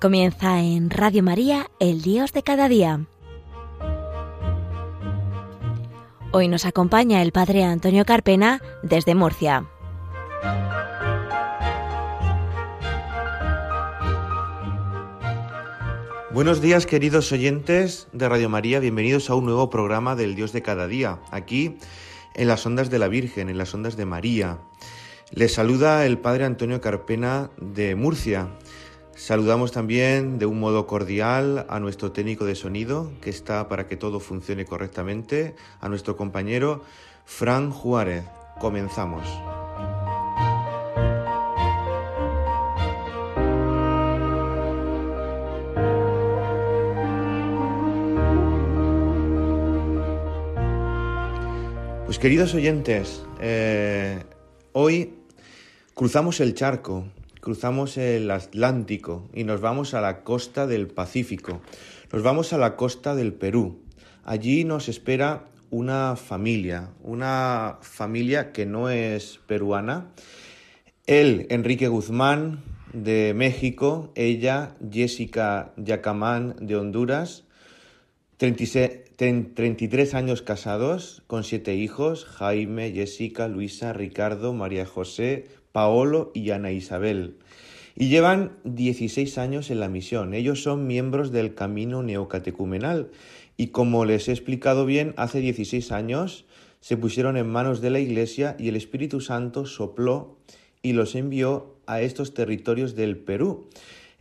Comienza en Radio María, el Dios de cada día. Hoy nos acompaña el Padre Antonio Carpena desde Murcia. Buenos días queridos oyentes de Radio María, bienvenidos a un nuevo programa del Dios de cada día, aquí en las ondas de la Virgen, en las ondas de María. Les saluda el Padre Antonio Carpena de Murcia. Saludamos también de un modo cordial a nuestro técnico de sonido, que está para que todo funcione correctamente, a nuestro compañero Fran Juárez. Comenzamos. Pues queridos oyentes, eh, hoy cruzamos el charco, cruzamos el Atlántico y nos vamos a la costa del Pacífico. Nos vamos a la costa del Perú. Allí nos espera una familia, una familia que no es peruana. Él, Enrique Guzmán, de México, ella, Jessica Yacamán, de Honduras, 33 años casados, con siete hijos, Jaime, Jessica, Luisa, Ricardo, María José, Paolo y Ana Isabel. Y llevan 16 años en la misión. Ellos son miembros del camino neocatecumenal y como les he explicado bien, hace 16 años se pusieron en manos de la Iglesia y el Espíritu Santo sopló y los envió a estos territorios del Perú,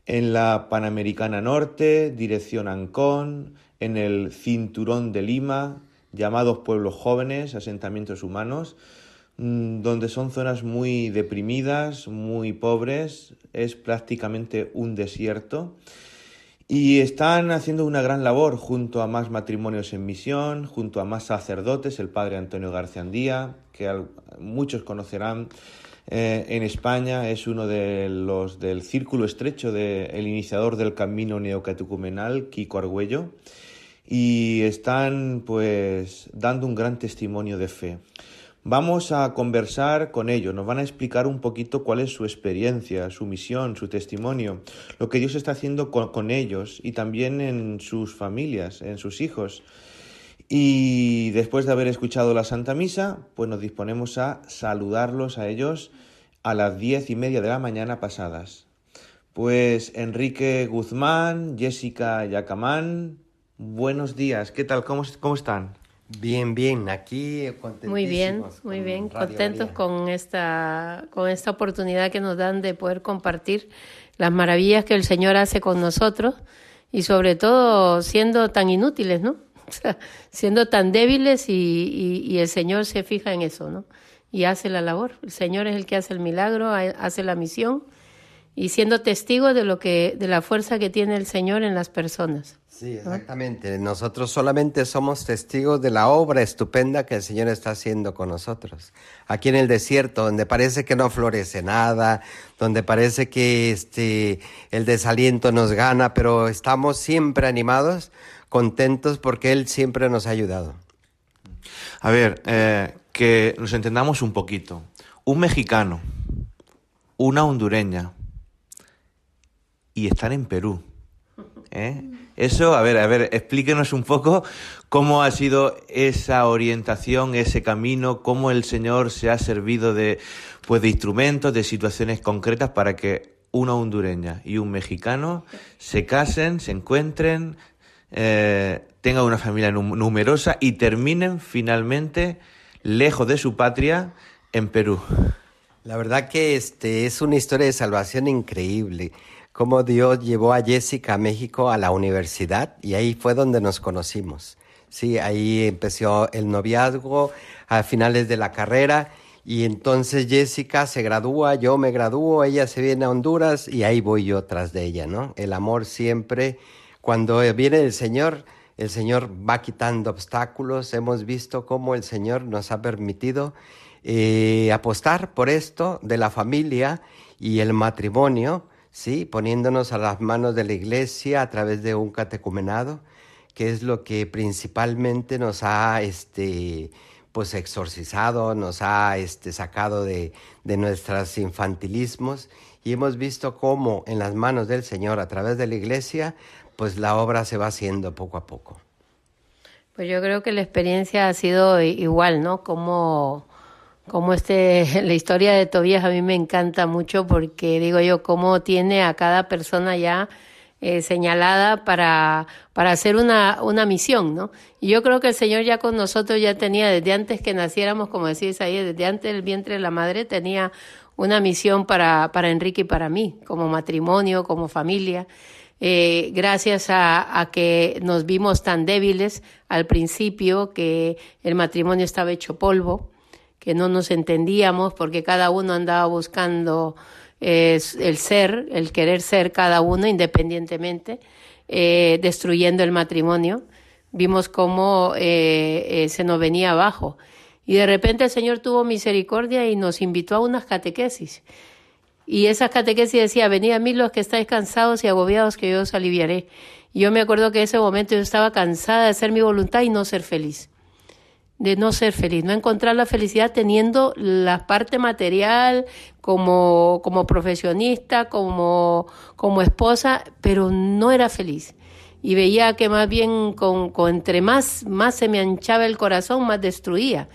en la Panamericana Norte, dirección Ancón, en el Cinturón de Lima, llamados pueblos jóvenes, asentamientos humanos, donde son zonas muy deprimidas, muy pobres, es prácticamente un desierto. Y están haciendo una gran labor junto a más matrimonios en misión, junto a más sacerdotes, el padre Antonio García que muchos conocerán eh, en España, es uno de los del círculo estrecho del iniciador del camino neocatecumenal, Kiko Argüello, y están pues dando un gran testimonio de fe. Vamos a conversar con ellos, nos van a explicar un poquito cuál es su experiencia, su misión, su testimonio, lo que Dios está haciendo con, ellos y también en sus familias, en sus hijos. Y después de haber escuchado la Santa Misa, pues nos disponemos a saludarlos a ellos a las diez y media de la mañana pasadas. Pues Enrique Guzmán, Jessica Yacamán, buenos días, ¿qué tal? ¿Cómo, cómo están? Bien, bien, aquí. Muy bien, muy bien, contentos con esta, con esta oportunidad que nos dan de poder compartir las maravillas que el Señor hace con nosotros y sobre todo siendo tan inútiles, ¿no? O sea, siendo tan débiles y, y, el Señor se fija en eso, ¿no? Y hace la labor. El Señor es el que hace el milagro, hace la misión y siendo testigo de lo que, de la fuerza que tiene el Señor en las personas. Sí, exactamente. Nosotros solamente somos testigos de la obra estupenda que el Señor está haciendo con nosotros. Aquí en el desierto, donde parece que no florece nada, donde parece que este, el desaliento nos gana, pero estamos siempre animados, contentos porque Él siempre nos ha ayudado. A ver, eh, que nos entendamos un poquito. Un mexicano, una hondureña y están en Perú. ¿eh? Eso, a ver, a ver, explíquenos un poco cómo ha sido esa orientación, ese camino, cómo el Señor se ha servido de, pues, de instrumentos, de situaciones concretas para que una hondureña y un mexicano se casen, se encuentren, eh, tengan una familia numerosa y terminen finalmente lejos de su patria en Perú. La verdad que este es una historia de salvación increíble cómo Dios llevó a Jessica a México a la universidad y ahí fue donde nos conocimos. Sí, ahí empezó el noviazgo a finales de la carrera y entonces Jessica se gradúa, yo me gradúo, ella se viene a Honduras y ahí voy yo tras de ella, ¿no? El amor siempre, cuando viene el Señor, el Señor va quitando obstáculos. Hemos visto cómo el Señor nos ha permitido eh, apostar por esto de la familia y el matrimonio ¿sí? poniéndonos a las manos de la iglesia a través de un catecumenado, que es lo que principalmente nos ha este, pues exorcizado, nos ha este, sacado de, de nuestros infantilismos y hemos visto cómo en las manos del Señor a través de la iglesia, pues la obra se va haciendo poco a poco. Pues yo creo que la experiencia ha sido igual, ¿no? Como, como este, la historia de Tobías a mí me encanta mucho porque digo yo, cómo tiene a cada persona ya eh, señalada para, para hacer una, una misión, ¿no? Y yo creo que el Señor ya con nosotros ya tenía, desde antes que naciéramos, como decís ahí, desde antes del vientre de la madre, tenía una misión para, para Enrique y para mí, como matrimonio, como familia. Eh, gracias a, a, que nos vimos tan débiles al principio, que el matrimonio estaba hecho polvo, que no nos entendíamos porque cada uno andaba buscando es el ser, el querer ser cada uno independientemente, eh, destruyendo el matrimonio. Vimos cómo eh, eh, se nos venía abajo. Y de repente el Señor tuvo misericordia y nos invitó a unas catequesis. Y esas catequesis decía, venid a mí los que estáis cansados y agobiados, que yo os aliviaré. Y yo me acuerdo que en ese momento yo estaba cansada de hacer mi voluntad y no ser feliz de no ser feliz, no encontrar la felicidad teniendo la parte material como, como profesionista, como, como esposa, pero no era feliz. Y veía que más bien con, con entre más, más se me anchaba el corazón, más destruía.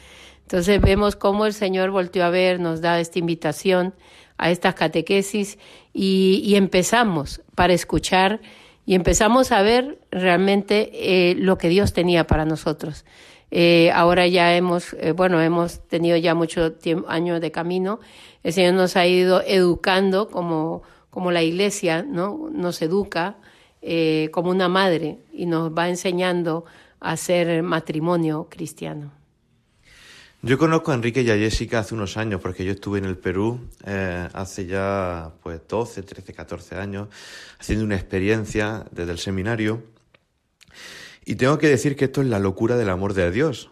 Entonces vemos cómo el Señor volteó a ver, nos da esta invitación a estas catequesis y, y empezamos para escuchar y empezamos a ver realmente eh, lo que Dios tenía para nosotros. Eh, ahora ya hemos, eh, bueno, hemos tenido ya mucho tiempo, años de camino. El Señor nos ha ido educando como, como la iglesia, ¿no? Nos educa eh, como una madre y nos va enseñando a hacer matrimonio cristiano. Yo conozco a Enrique y a Jessica hace unos años, porque yo estuve en el Perú hace ya pues 12, 13, 14 años, haciendo una experiencia desde el seminario. Y tengo que decir que esto es la locura del amor de Dios,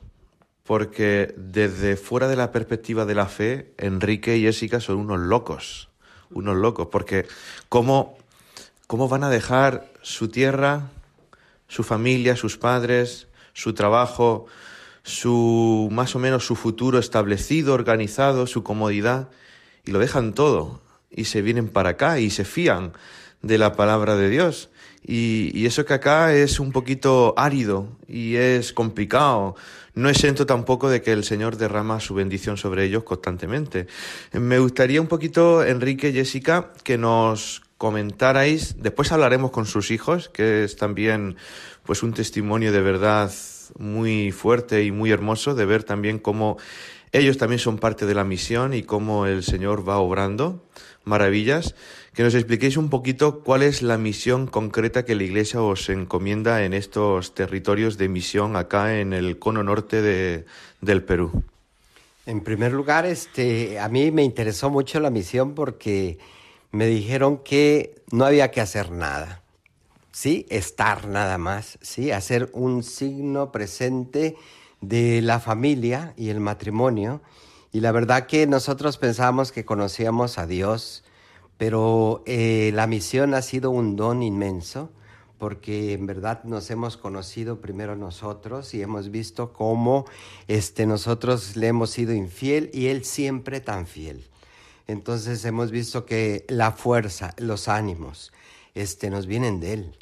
porque desde fuera de la perspectiva de la fe, Enrique y Jessica son unos locos, unos locos, porque ¿cómo, cómo van a dejar su tierra, su familia, sus padres, su trabajo, su más o menos su futuro establecido, organizado, su comodidad, y lo dejan todo, y se vienen para acá y se fían de la palabra de Dios. Y, eso que acá es un poquito árido y es complicado. No exento tampoco de que el Señor derrama su bendición sobre ellos constantemente. Me gustaría un poquito, Enrique, Jessica, que nos comentarais, después hablaremos con sus hijos, que es también pues un testimonio de verdad muy fuerte y muy hermoso de ver también cómo ellos también son parte de la misión y cómo el Señor va obrando maravillas que nos expliquéis un poquito cuál es la misión concreta que la Iglesia os encomienda en estos territorios de misión acá en el cono norte de, del Perú. En primer lugar, este, a mí me interesó mucho la misión porque me dijeron que no había que hacer nada, sí, estar nada más, sí, hacer un signo presente de la familia y el matrimonio. Y la verdad que nosotros pensábamos que conocíamos a Dios, pero eh, la misión ha sido un don inmenso porque en verdad nos hemos conocido primero nosotros y hemos visto cómo este, nosotros le hemos sido infiel y él siempre tan fiel. Entonces hemos visto que la fuerza, los ánimos, este, nos vienen de él.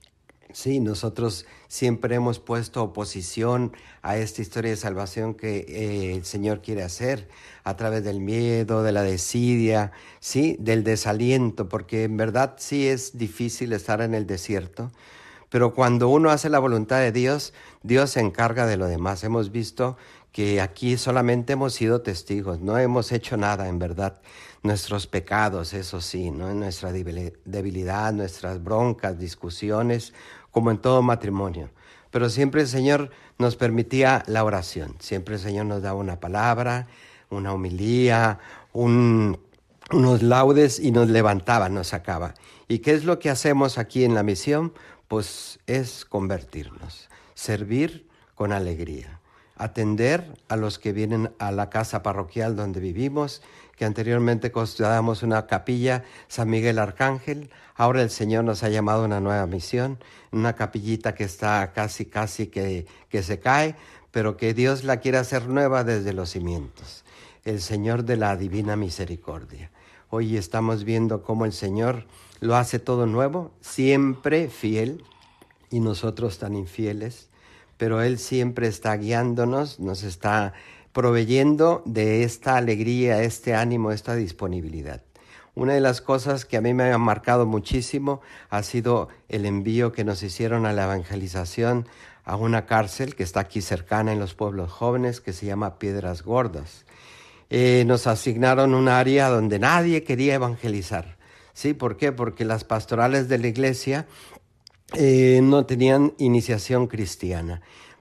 Sí, nosotros siempre hemos puesto oposición a esta historia de salvación que eh, el Señor quiere hacer a través del miedo, de la desidia, sí, del desaliento, porque en verdad sí es difícil estar en el desierto, pero cuando uno hace la voluntad de Dios, Dios se encarga de lo demás. Hemos visto que aquí solamente hemos sido testigos, no hemos hecho nada en verdad. Nuestros pecados, eso sí, ¿no? nuestra debilidad, nuestras broncas, discusiones, como en todo matrimonio. Pero siempre el Señor nos permitía la oración, siempre el Señor nos daba una palabra, una homilía, unos laudes y nos levantaba, nos sacaba. ¿Y qué es lo que hacemos aquí en la misión? Pues es convertirnos, servir con alegría, atender a los que vienen a la casa parroquial donde vivimos, que anteriormente custodiábamos una capilla, San Miguel Arcángel, ahora el Señor nos ha llamado a una nueva misión, una capillita que está casi, casi que, que se cae, pero que Dios la quiere hacer nueva desde los cimientos, el Señor de la divina misericordia. Hoy estamos viendo cómo el Señor lo hace todo nuevo, siempre fiel, y nosotros tan infieles, pero Él siempre está guiándonos, nos está proveyendo de esta alegría, este ánimo, esta disponibilidad. Una de las cosas que a mí me ha marcado muchísimo ha sido el envío que nos hicieron a la evangelización a una cárcel que está aquí cercana en los pueblos jóvenes que se llama Piedras Gordas. Eh, nos asignaron un área donde nadie quería evangelizar. ¿Sí? ¿Por qué? Porque las pastorales de la iglesia eh, no tenían iniciación cristiana.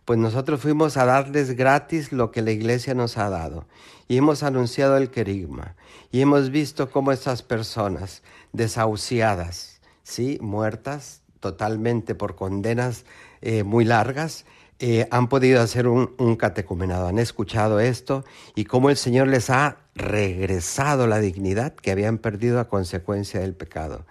Pues nosotros fuimos a darles gratis lo que la iglesia nos ha dado. Y hemos anunciado el querigma. Y hemos visto cómo estas personas desahuciadas, ¿sí? muertas totalmente por condenas eh, muy largas, eh, han podido hacer un, un, catecumenado, han escuchado esto y cómo el Señor les ha regresado la dignidad que habían perdido a consecuencia del pecado.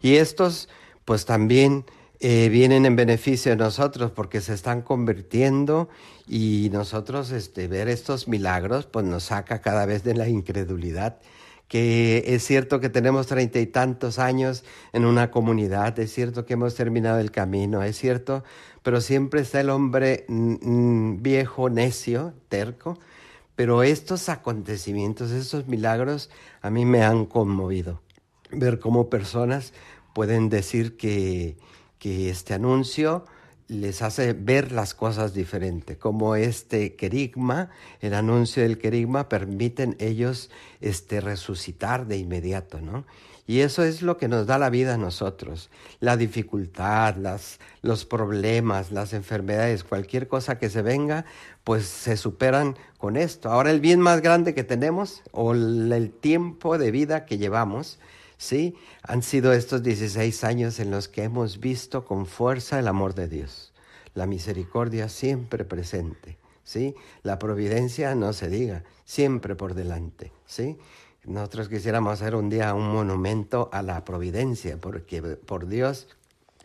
Y estos pues también eh, vienen en beneficio de nosotros porque se están convirtiendo y nosotros este, ver estos milagros pues nos saca cada vez de la incredulidad que es cierto que tenemos treinta y tantos años en una comunidad, es cierto que hemos terminado el camino, es cierto, pero siempre está el hombre viejo, necio, terco, pero estos acontecimientos, estos milagros a mí me han conmovido. Ver cómo personas pueden decir que, que este anuncio les hace ver las cosas diferente, como este querigma, el anuncio del querigma, permiten ellos este, resucitar de inmediato, ¿no? Y eso es lo que nos da la vida a nosotros. La dificultad, las, los problemas, las enfermedades, cualquier cosa que se venga, pues se superan con esto. Ahora el bien más grande que tenemos o el tiempo de vida que llevamos, ¿sí? Han sido estos 16 años en los que hemos visto con fuerza el amor de Dios. La misericordia siempre presente, ¿sí? La providencia no se diga, siempre por delante, ¿sí? Nosotros quisiéramos hacer un día un monumento a la providencia, porque por Dios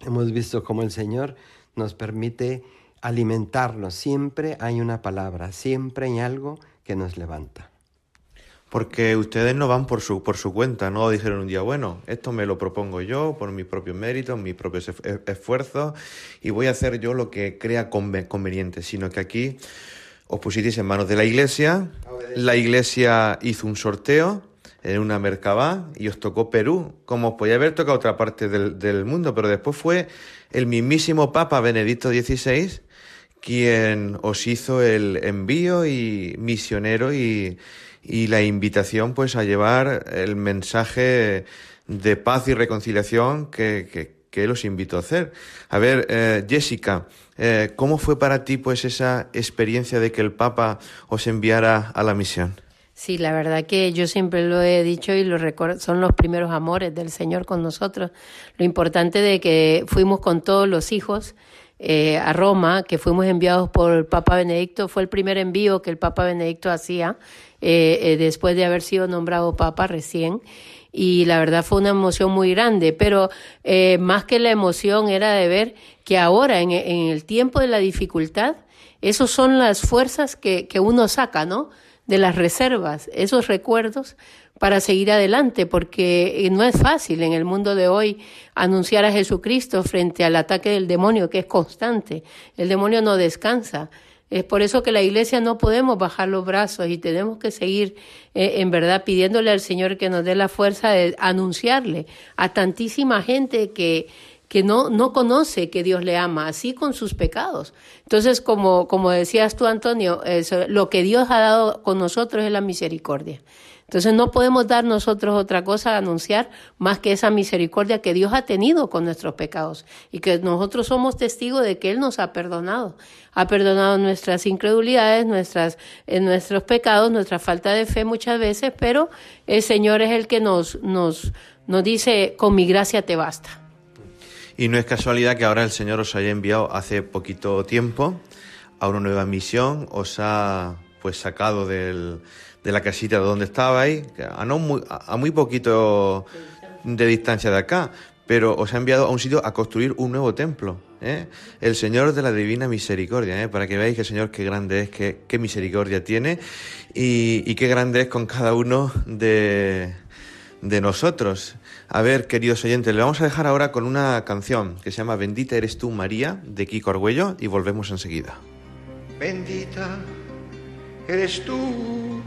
hemos visto cómo el Señor nos permite alimentarnos. Siempre hay una palabra, siempre hay algo que nos levanta. Porque ustedes no van por su, por su cuenta, no dijeron un día, bueno, esto me lo propongo yo por mis propios méritos, mis propios e-, esfuerzos y voy a hacer yo lo que crea conveniente, sino que aquí os pusisteis en manos de la iglesia, la iglesia hizo un sorteo en una Merkabah y os tocó Perú, como os podía haber tocado otra parte del, del mundo, pero después fue el mismísimo Papa Benedicto XVI quien os hizo el envío y misionero y, y la invitación pues a llevar el mensaje de paz y reconciliación que, que, que él os invitó a hacer. A ver, eh, Jessica, eh, ¿cómo fue para ti pues esa experiencia de que el Papa os enviara a la misión? Sí, la verdad que yo siempre lo he dicho y lo son los primeros amores del Señor con nosotros. Lo importante de que fuimos con todos los hijos eh, a Roma, que fuimos enviados por el Papa Benedicto, fue el primer envío que el Papa Benedicto hacía eh, eh, después de haber sido nombrado Papa recién. Y la verdad fue una emoción muy grande, pero más que la emoción era de ver que ahora, en, en el tiempo de la dificultad, esas son las fuerzas que, que uno saca, ¿no? de las reservas, esos recuerdos para seguir adelante, porque eh, no es fácil en el mundo de hoy anunciar a Jesucristo frente al ataque del demonio, que es constante. El demonio no descansa. Es por eso que la iglesia no podemos bajar los brazos y tenemos que seguir eh, en verdad pidiéndole al Señor que nos dé la fuerza de anunciarle a tantísima gente que que no, no conoce que Dios le ama, así con sus pecados. Entonces, como, como decías tú, Antonio, lo que Dios ha dado con nosotros es la misericordia. Entonces no podemos dar nosotros otra cosa a anunciar más que esa misericordia que Dios ha tenido con nuestros pecados y que nosotros somos testigos de que Él nos ha perdonado. Ha perdonado nuestras incredulidades, nuestras, eh, nuestros pecados, nuestra falta de fe muchas veces, pero el Señor es el que nos, nos, nos dice, con mi gracia te basta. Y no es casualidad que ahora el Señor os haya enviado hace poquito tiempo a una nueva misión, os ha pues sacado de la casita donde estabais, a, muy, a muy poquito de distancia de acá, pero os ha enviado a un sitio a construir un nuevo templo. ¿eh? El Señor de la Divina Misericordia, ¿eh? para que veáis que el Señor qué grande es, qué, qué misericordia tiene y, qué grande es con cada uno de, de nosotros. A ver, queridos oyentes, le vamos a dejar ahora con una canción que se llama Bendita eres tú, María, de Kiko Argüello, y volvemos enseguida. Bendita eres tú,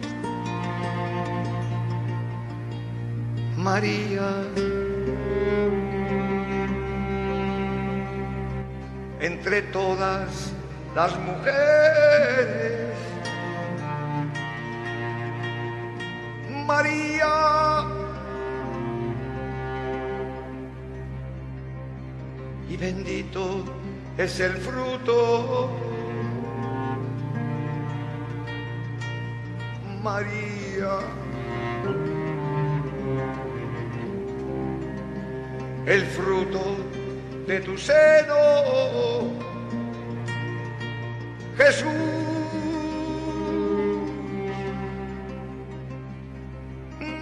María. Entre todas las mujeres, María. Y bendito es el fruto, María. El fruto de tu seno, Jesús.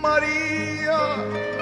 María.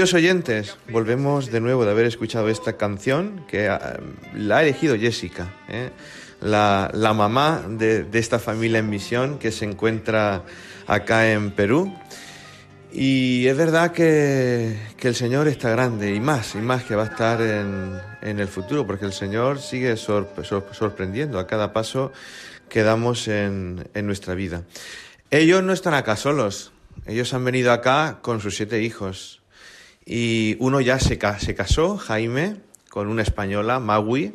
Queridos oyentes, volvemos de nuevo de haber escuchado esta canción que ah, la ha elegido Jessica, ¿eh? la, mamá de, esta familia en misión que se encuentra acá en Perú. Y es verdad que, el Señor está grande y más, y más que va a estar en, el futuro, porque el Señor sigue sorprendiendo a cada paso que damos en, en nuestra vida. Ellos no están acá solos, ellos han venido acá con sus siete hijos y uno ya se, casó, Jaime, con una española, Magui,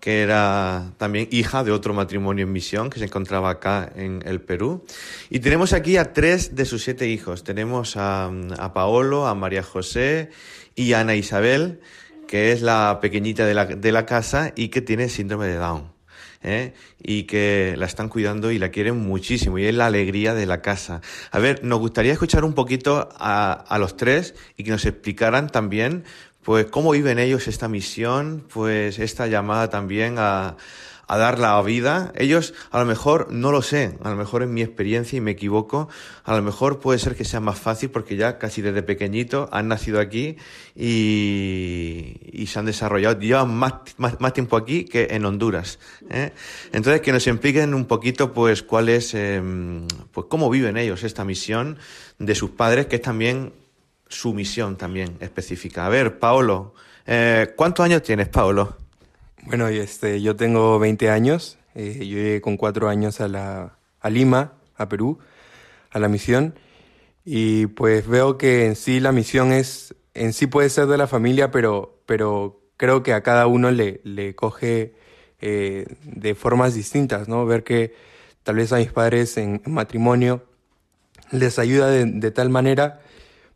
que era también hija de otro matrimonio en misión que se encontraba acá en el Perú. Y tenemos aquí a tres de sus siete hijos. Tenemos a, Paolo, a María José y a Ana Isabel, que es la pequeñita de la casa y que tiene síndrome de Down. ¿Eh? y que la están cuidando y la quieren muchísimo y es la alegría de la casa. A ver, nos gustaría escuchar un poquito a, a los tres y que nos explicaran también pues cómo viven ellos esta misión, pues esta llamada también a, a dar la vida. Ellos, a lo mejor, no lo sé, a lo mejor en mi experiencia y me equivoco, a lo mejor puede ser que sea más fácil porque ya casi desde pequeñito han nacido aquí y, y se han desarrollado, llevan más, más, tiempo aquí que en Honduras. ¿eh? Entonces, que nos expliquen un poquito, pues, cuál es, em, pues, cómo viven ellos esta misión de sus padres, que es también su misión también específica. A ver, Paolo, eh, ¿cuántos años tienes, Paolo? Bueno, este, yo tengo 20 años. Eh, yo llegué con cuatro años a, la, a Lima, a Perú, a la misión. Y pues veo que en sí la misión es, en sí puede ser de la familia, pero, pero creo que a cada uno le, le coge eh, de formas distintas, ¿no? Ver que tal vez a mis padres en, matrimonio les ayuda de, de, tal manera,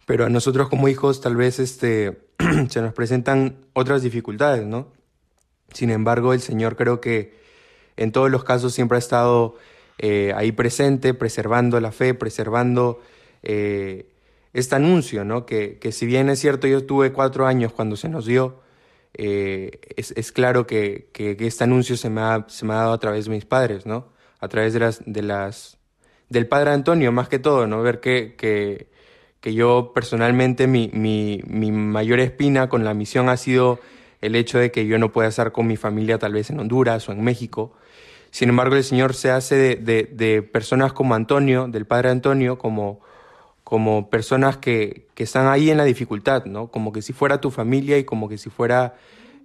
pero a nosotros como hijos tal vez este, se nos presentan otras dificultades, ¿no? Sin embargo, el Señor creo que en todos los casos siempre ha estado eh, ahí presente, preservando la fe, preservando eh, este anuncio, ¿no? Que, que, si bien es cierto, yo tuve cuatro años cuando se nos dio, eh, es, es, claro que, que, este anuncio se me, ha, se me ha dado a través de mis padres, ¿no? A través de las, de las, del Padre Antonio, más que todo, ¿no? Ver que, que, que yo personalmente, mi, mi, mi mayor espina con la misión ha sido el hecho de que yo no pueda estar con mi familia tal vez en Honduras o en México. Sin embargo, el Señor se hace de, personas como Antonio, del Padre Antonio, como, como personas que, están ahí en la dificultad, ¿no? Como que si fuera tu familia y como que si fuera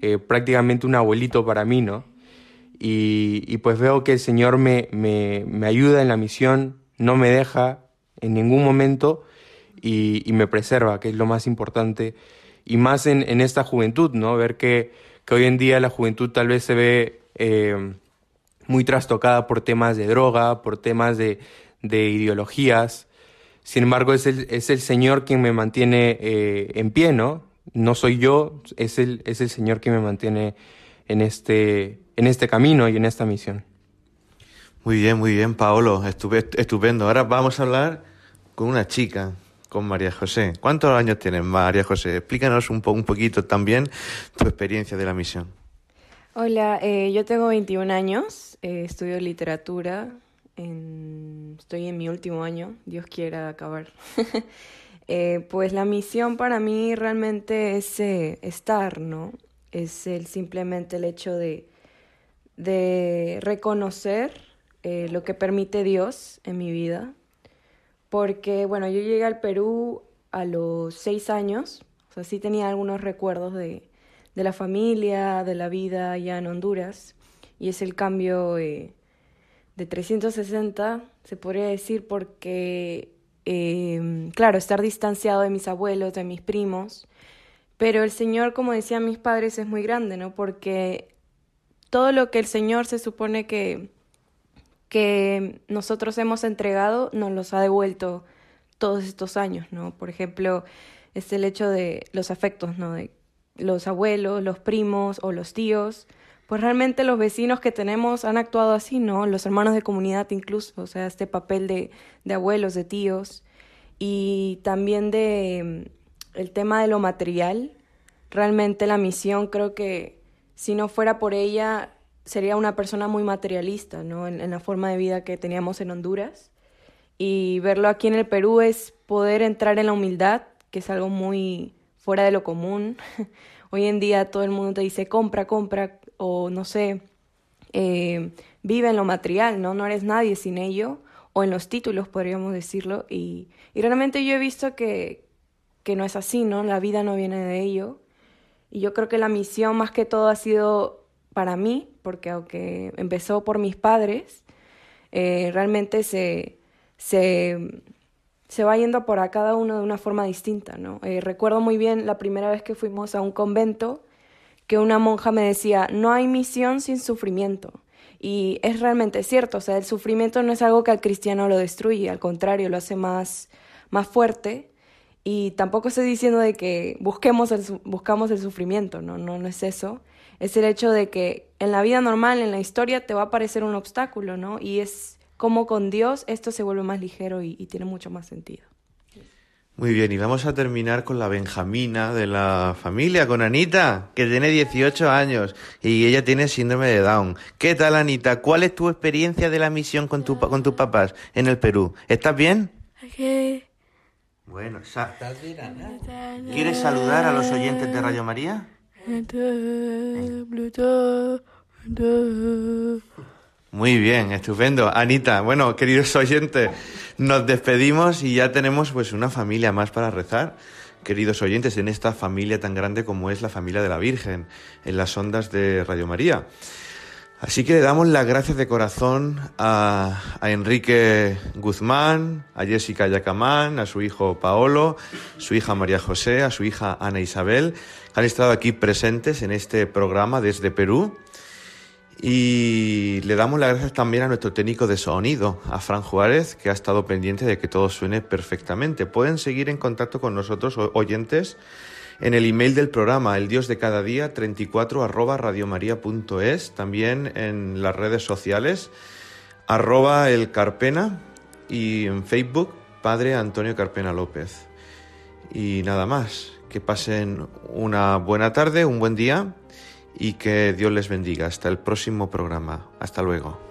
eh, prácticamente un abuelito para mí, ¿no? Y, pues veo que el Señor me, me, me, ayuda en la misión, no me deja en ningún momento y me preserva, que es lo más importante y más en, en esta juventud, ¿no? Ver que, que, hoy en día la juventud tal vez se ve eh, muy trastocada por temas de droga, por temas de, de ideologías. Sin embargo, es el, es el Señor quien me mantiene eh, en pie, ¿no? no soy yo, es el, es el Señor que me mantiene en este, en este camino y en esta misión. Muy bien, muy bien, Paolo, estupendo. Ahora vamos a hablar con una chica, con María José. ¿Cuántos años tienes, María José? Explícanos un, un poquito también tu experiencia de la misión. Hola, eh, yo tengo 21 años, eh, estudio literatura, estoy en mi último año, Dios quiera acabar. Eh, pues la misión para mí realmente es estar, ¿no? Es simplemente el hecho de reconocer lo que permite Dios en mi vida. Porque, bueno, yo llegué al Perú a los seis años, o sea, sí tenía algunos recuerdos de, de la familia, de la vida allá en Honduras. Y es el cambio eh, de 360, se podría decir, porque, em, claro, estar distanciado de mis abuelos, de mis primos. Pero el Señor, como decían mis padres, es muy grande, ¿no? Porque todo lo que el Señor se supone que, que nosotros hemos entregado, nos los ha devuelto todos estos años, ¿no? Por ejemplo, es el hecho de los afectos, ¿no? De los abuelos, los primos o los tíos, pues realmente los vecinos que tenemos han actuado así, ¿no? Los hermanos de comunidad incluso, o sea, este papel de, de abuelos, de tíos, y también de mm, el tema de lo material. Realmente la misión creo que si no fuera por ella sería una persona muy materialista, ¿no? En, la forma de vida que teníamos en Honduras. Y verlo aquí en el Perú es poder entrar en la humildad, que es algo muy, fuera de lo común. Hoy en día todo el mundo te dice compra, compra, o no sé, eh, vive en lo material, ¿no? No eres nadie sin ello, o en los títulos podríamos decirlo, y, y realmente yo he visto que, que no es así, ¿no? La vida no viene de ello. Y yo creo que la misión más que todo ha sido para mí, porque aunque empezó por mis padres, eh, realmente se, se se va yendo por a cada uno de una forma distinta, ¿no? Eh, recuerdo muy bien la primera vez que fuimos a un convento que una monja me decía, no hay misión sin sufrimiento. Y es realmente cierto, o sea, el sufrimiento no es algo que al cristiano lo destruye, al contrario, lo hace más, más fuerte. Y tampoco estoy diciendo de que busquemos el, buscamos el sufrimiento, ¿no? ¿no? No es eso. Es el hecho de que en la vida normal, en la historia, te va a aparecer un obstáculo, ¿no? Y es como con Dios esto se vuelve más ligero y, tiene mucho más sentido. Muy bien, y vamos a terminar con la Benjamina de la familia, con Anita, que tiene 18 años y ella tiene síndrome de Down. ¿Qué tal, Anita? ¿Cuál es tu experiencia de la misión con, tu, con tus papás en el Perú? ¿Estás bien? Bueno, ¿estás bien, ¿Quieres saludar a los oyentes de Radio María? Muy bien, estupendo. Anita, bueno, queridos oyentes, nos despedimos y ya tenemos pues una familia más para rezar. Queridos oyentes, en esta familia tan grande como es la familia de la Virgen, en las ondas de Radio María. Así que le damos las gracias de corazón a, Enrique Guzmán, a Jessica Yacamán, a su hijo Paolo, su hija María José, a su hija Ana Isabel, que han estado aquí presentes en este programa desde Perú. Y le damos las gracias también a nuestro técnico de sonido, a Fran Juárez, que ha estado pendiente de que todo suene perfectamente. Pueden seguir en contacto con nosotros, oyentes, en el email del programa, el dios de cada día, 34 arroba también en las redes sociales, arroba el Carpena y en Facebook, Padre Antonio Carpena López. Y nada más, que pasen una buena tarde, un buen día y que Dios les bendiga. Hasta el próximo programa. Hasta luego.